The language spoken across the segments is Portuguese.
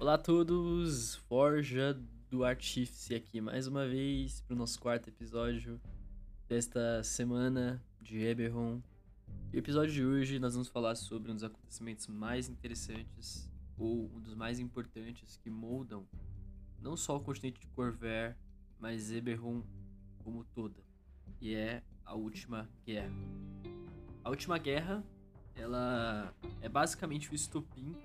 Olá a todos, Forja do Artífice aqui mais uma vez para o nosso quarto episódio desta semana de Eberron. E o episódio de hoje nós vamos falar sobre um dos acontecimentos mais interessantes ou um dos mais importantes que moldam não só o continente de Corvair, mas Eberron como toda, e é a Última Guerra. A Última Guerra, ela é basicamente o estopim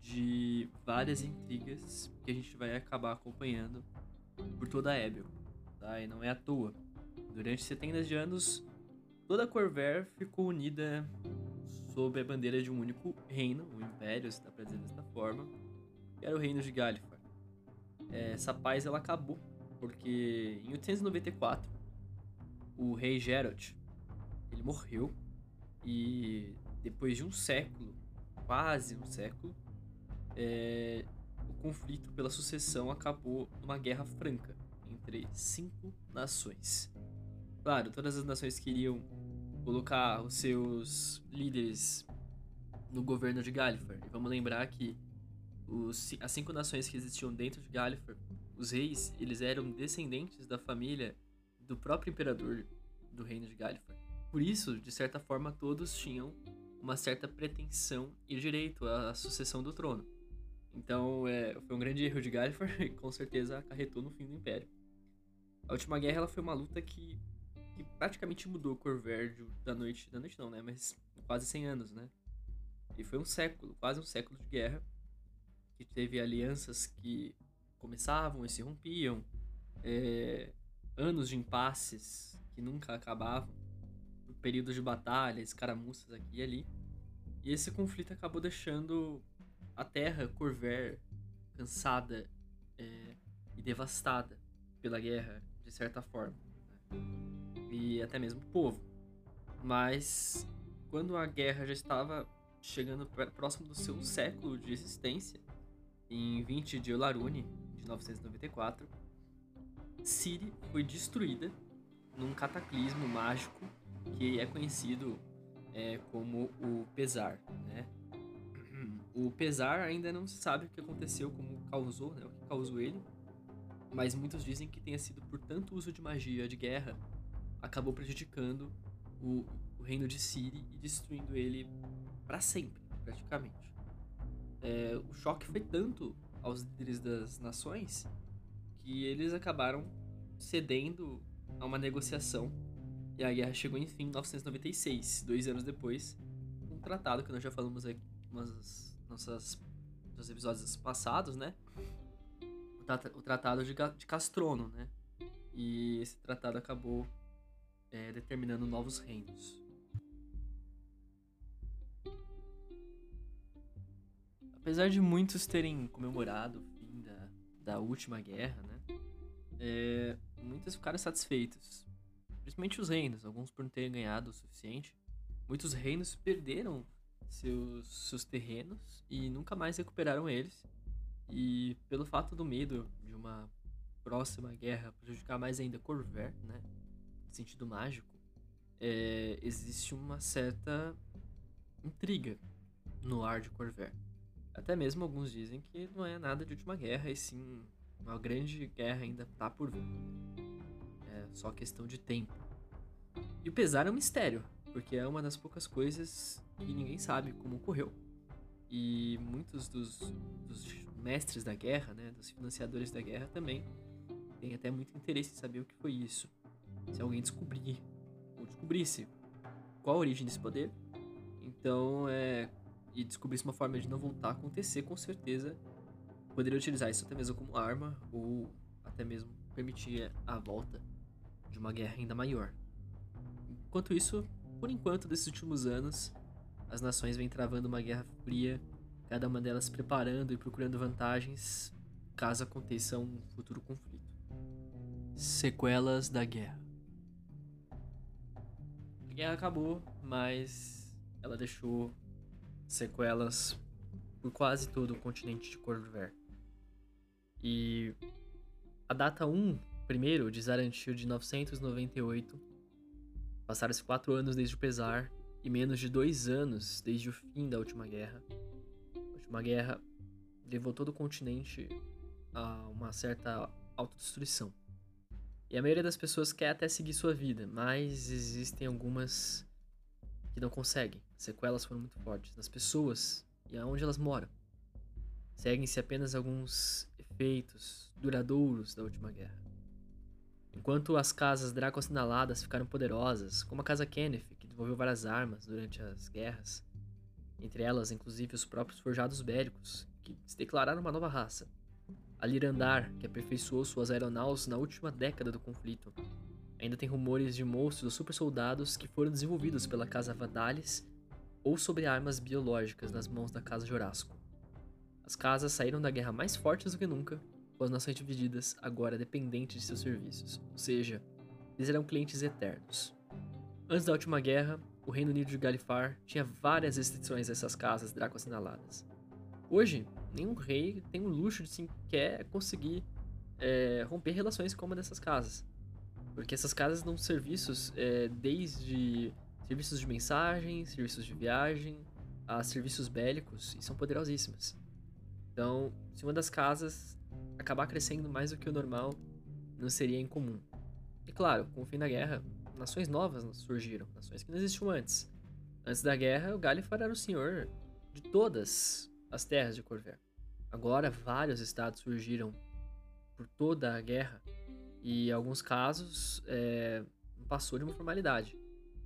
de várias intrigas que a gente vai acabar acompanhando por toda a Ebel, tá? E não é à toa. Durante centenas de anos, toda a Corvair ficou unida sob a bandeira de um único reino, o Império, se dá pra dizer desta forma, que era o reino de Galifar. É, essa paz ela acabou porque em 894 o rei Geralt ele morreu e depois de um século, quase um século, é, o conflito pela sucessão acabou numa guerra franca entre cinco nações. Claro, todas as nações queriam colocar os seus líderes no governo de Galifar. E vamos lembrar que os, as cinco nações que existiam dentro de Galifar, os reis, eles eram descendentes da família do próprio imperador do reino de Galifar. Por isso, de certa forma, todos tinham uma certa pretensão e direito à sucessão do trono. Então, é, foi um grande erro de Galifar e com certeza acarretou no fim do Império. A última guerra ela foi uma luta que, que praticamente mudou Corvair da noite, da noite não, né, mas quase 100 anos, né? E foi um século, quase um século de guerra, que teve alianças que começavam e se rompiam, é, anos de impasses que nunca acabavam, períodos de batalha, escaramuças aqui e ali. E esse conflito acabou deixando a terra, Corver, cansada é, e devastada pela guerra, de certa forma. Né? E até mesmo o povo. Mas quando a guerra já estava chegando próximo do seu século de existência, em 20 de Olarune, de 994, Ciri foi destruída num cataclismo mágico que é conhecido é, como o Pesar, né? O pesar ainda não se sabe o que aconteceu, como causou, né, o que causou ele, mas muitos dizem que tenha sido por tanto uso de magia de guerra, acabou prejudicando o, o reino de Ciri e destruindo ele para sempre, praticamente. É, o choque foi tanto aos líderes das nações que eles acabaram cedendo a uma negociação e a guerra chegou enfim em 1996, dois anos depois, um tratado que nós já falamos aqui umas nossas, nos episódios passados, né? O, tratado de, de Castrono, né? E esse tratado acabou é, determinando novos reinos. Apesar de muitos terem comemorado o fim da, da última guerra, né? É, muitos ficaram satisfeitos. Principalmente os reinos, alguns por não terem ganhado o suficiente. Muitos reinos perderam seus, seus terrenos e nunca mais recuperaram eles. E pelo fato do medo de uma próxima guerra prejudicar mais ainda Corver, né? No sentido mágico, é, existe uma certa intriga no ar de Corver. Até mesmo alguns dizem que não é nada de última guerra, e sim uma grande guerra ainda tá por vir. É só questão de tempo. E o pesar é um mistério, porque é uma das poucas coisas que ninguém sabe como ocorreu. E muitos dos, dos mestres da guerra, né, dos financiadores da guerra também, têm até muito interesse em saber o que foi isso. Se alguém descobrir, ou descobrisse qual a origem desse poder, então é. E descobrisse uma forma de não voltar a acontecer, com certeza poderia utilizar isso até mesmo como arma, ou até mesmo permitir a volta de uma guerra ainda maior. Enquanto isso, por enquanto, desses últimos anos, as nações vêm travando uma guerra fria, cada uma delas preparando e procurando vantagens caso aconteça um futuro conflito. Sequelas da guerra. A guerra acabou, mas ela deixou sequelas por quase todo o continente de Corver. E a data 1, primeiro, de Zarantil de 998, Passaram-se quatro anos desde o pesar e menos de dois anos desde o fim da última guerra. A última guerra levou todo o continente a uma certa autodestruição. E a maioria das pessoas quer até seguir sua vida, mas existem algumas que não conseguem. As sequelas foram muito fortes nas pessoas e aonde elas moram. Seguem-se apenas alguns efeitos duradouros da última guerra. Enquanto as casas Draco assinaladas ficaram poderosas, como a casa Kenneth, desenvolveu várias armas durante as guerras, entre elas inclusive os próprios forjados bélicos, que se declararam uma nova raça. A Lirandar, que aperfeiçoou suas aeronaus na última década do conflito. Ainda tem rumores de monstros super soldados que foram desenvolvidos pela Casa Vandalis ou sobre armas biológicas nas mãos da Casa Jorasco. As casas saíram da guerra mais fortes do que nunca, com as nações divididas agora dependentes de seus serviços, ou seja, eles eram clientes eternos. Antes da última guerra, o Reino Unido de Galifar tinha várias restrições a essas casas Draco assinaladas. Hoje, nenhum rei tem o luxo de sequer conseguir é, romper relações com uma dessas casas. Porque essas casas dão serviços é, desde serviços de mensagem, serviços de viagem, a serviços bélicos e são poderosíssimas. Então, se uma das casas acabar crescendo mais do que o normal, não seria incomum. E claro, com o fim da guerra, nações novas surgiram, nações que não existiam antes. Antes da guerra, o Galifar era o senhor de todas as terras de Corver. Agora, vários estados surgiram por toda a guerra e, em alguns casos, é, passou de uma formalidade.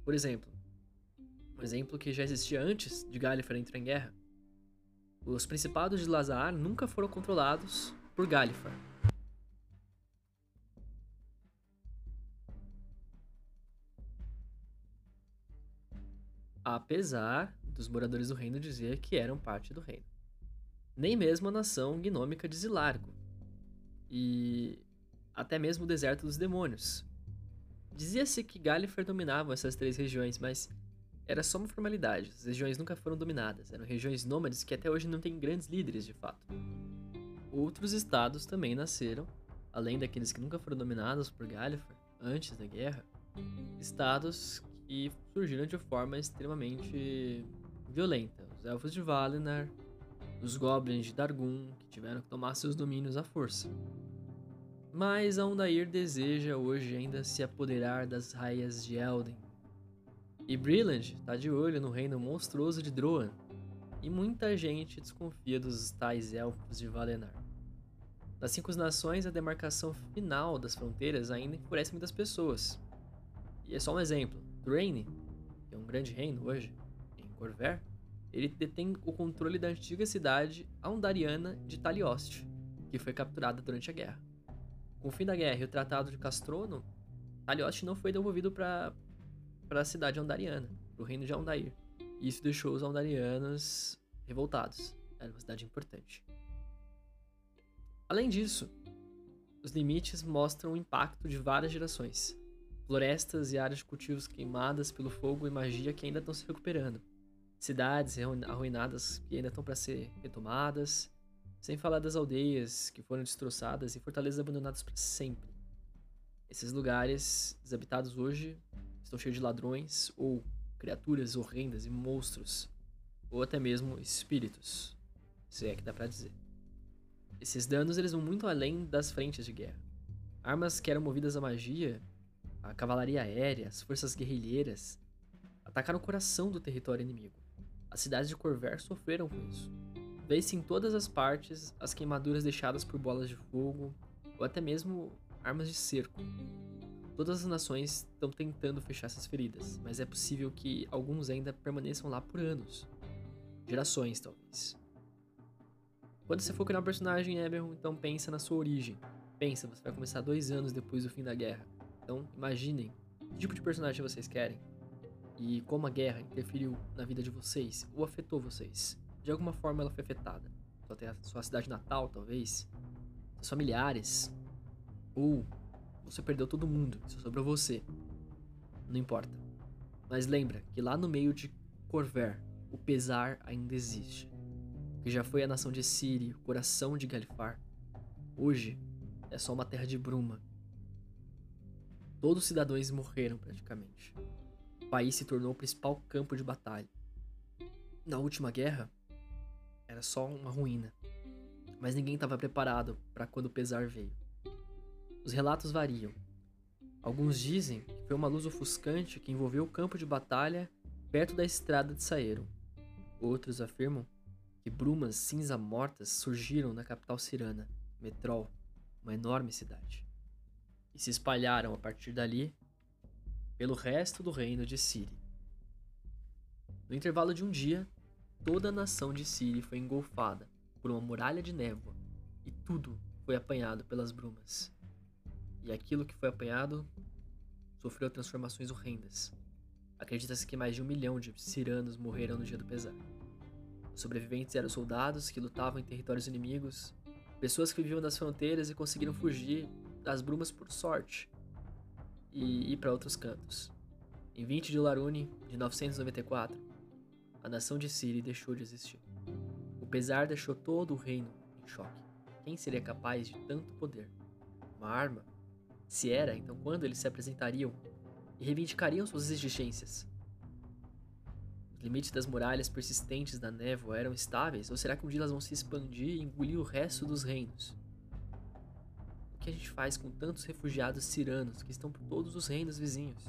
Por exemplo, um exemplo que já existia antes de Galifar entrar em guerra. Os principados de Lazar nunca foram controlados por Galifar. Apesar dos moradores do reino dizer que eram parte do reino nem mesmo a nação gnômica de Zilargo, e até mesmo o deserto dos demônios. Dizia-se que Gallifrey dominava essas três regiões, mas era só uma formalidade. As regiões nunca foram dominadas, eram regiões nômades que até hoje não têm grandes líderes de fato. Outros estados também nasceram, além daqueles que nunca foram dominados por Gallifrey antes da guerra, estados que surgiram de forma extremamente violenta. Os elfos de Valinor, os goblins de Dargun, que tiveram que tomar seus domínios à força. Mas Aundair deseja hoje ainda se apoderar das raias de Elden. E Brilland está de olho no reino monstruoso de Droan, e muita gente desconfia dos tais elfos de Valenar. Das cinco nações, a demarcação final das fronteiras ainda enfurece muitas pessoas. E é só um exemplo. Draine, que é um grande reino hoje, em Corver, ele detém o controle da antiga cidade Aundariana de Taliost, que foi capturada durante a guerra. Com o fim da guerra e o Tratado de Castrono, Taliost não foi devolvido para a cidade Aundariana, para o reino de Aundair. E isso deixou os Aundarianos revoltados. Era uma cidade importante. Além disso, os limites mostram o impacto de várias gerações. Florestas e áreas de cultivos queimadas pelo fogo e magia que ainda estão se recuperando cidades arruinadas que ainda estão para ser retomadas, sem falar das aldeias que foram destroçadas e fortalezas abandonadas para sempre. Esses lugares desabitados hoje estão cheios de ladrões ou criaturas horrendas e monstros, ou até mesmo espíritos, se é que dá para dizer. Esses danos eles vão muito além das frentes de guerra. Armas que eram movidas à magia, a cavalaria aérea, as forças guerrilheiras, atacaram o coração do território inimigo. As cidades de Corver sofreram com isso. Vê-se em todas as partes as queimaduras deixadas por bolas de fogo ou até mesmo armas de cerco. Todas as nações estão tentando fechar essas feridas, mas é possível que alguns ainda permaneçam lá por anos. Gerações, talvez. Quando você for criar um personagem Eberron, então pensa na sua origem. Pensa, você vai começar dois anos depois do fim da guerra. Então imaginem que tipo de personagem vocês querem e como a guerra interferiu na vida de vocês ou afetou vocês. De alguma forma ela foi afetada. Sua, sua cidade natal, talvez, seus familiares, ou você perdeu todo mundo, só sobrou você. Não importa. Mas lembra que lá no meio de Corver, o pesar ainda existe. Que já foi a nação de Siri, o coração de Galifar. Hoje é só uma terra de bruma. Todos os cidadãos morreram praticamente país se tornou o principal campo de batalha. Na última guerra, era só uma ruína. mas ninguém estava preparado para quando o pesar veio. Os relatos variam. Alguns dizem que foi uma luz ofuscante que envolveu o campo de batalha perto da estrada de Saeron. Outros afirmam que brumas cinza-mortas surgiram na capital cirana, Metrol, uma enorme cidade, e se espalharam a partir dali pelo resto do reino de Siri. No intervalo de um dia, toda a nação de Siri foi engolfada por uma muralha de névoa e tudo foi apanhado pelas brumas. E aquilo que foi apanhado sofreu transformações horrendas. Acredita-se que mais de um milhão de ciranos morreram no dia do pesar. Os sobreviventes eram soldados que lutavam em territórios inimigos, pessoas que viviam das fronteiras e conseguiram fugir das brumas por sorte e ir para outros cantos. Em 20 de Larune de 994, a nação de Siri deixou de existir. O pesar deixou todo o reino em choque. Quem seria capaz de tanto poder? Uma arma? Se era, então quando eles se apresentariam e reivindicariam suas exigências? Os limites das muralhas persistentes da névoa eram estáveis ou será que um dia elas vão se expandir e engolir o resto dos reinos? Que a gente faz com tantos refugiados ciranos que estão por todos os reinos vizinhos?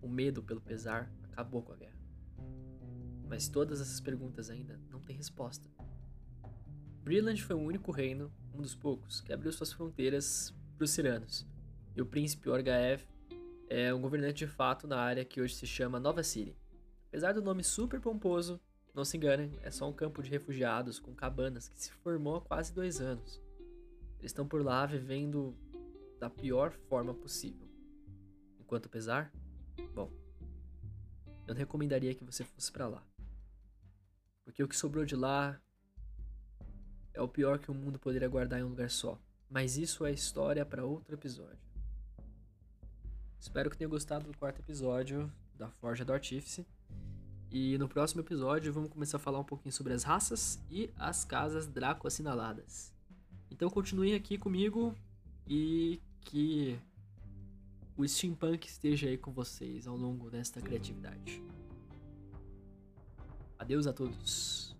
O medo pelo pesar acabou com a guerra. Mas todas essas perguntas ainda não têm resposta. Brilland foi o único reino, um dos poucos, que abriu suas fronteiras para os ciranos. E o príncipe Orgaev é um governante de fato na área que hoje se chama Nova Síria. Apesar do nome super pomposo, não se enganem, é só um campo de refugiados com cabanas que se formou há quase dois anos. Eles estão por lá vivendo da pior forma possível. Enquanto pesar, bom, eu não recomendaria que você fosse para lá. Porque o que sobrou de lá é o pior que o mundo poderia guardar em um lugar só. Mas isso é história para outro episódio. Espero que tenha gostado do quarto episódio da Forja do Artífice. E no próximo episódio vamos começar a falar um pouquinho sobre as raças e as casas Draco assinaladas. Então continuem aqui comigo e que o steampunk esteja aí com vocês ao longo desta criatividade. Adeus a todos.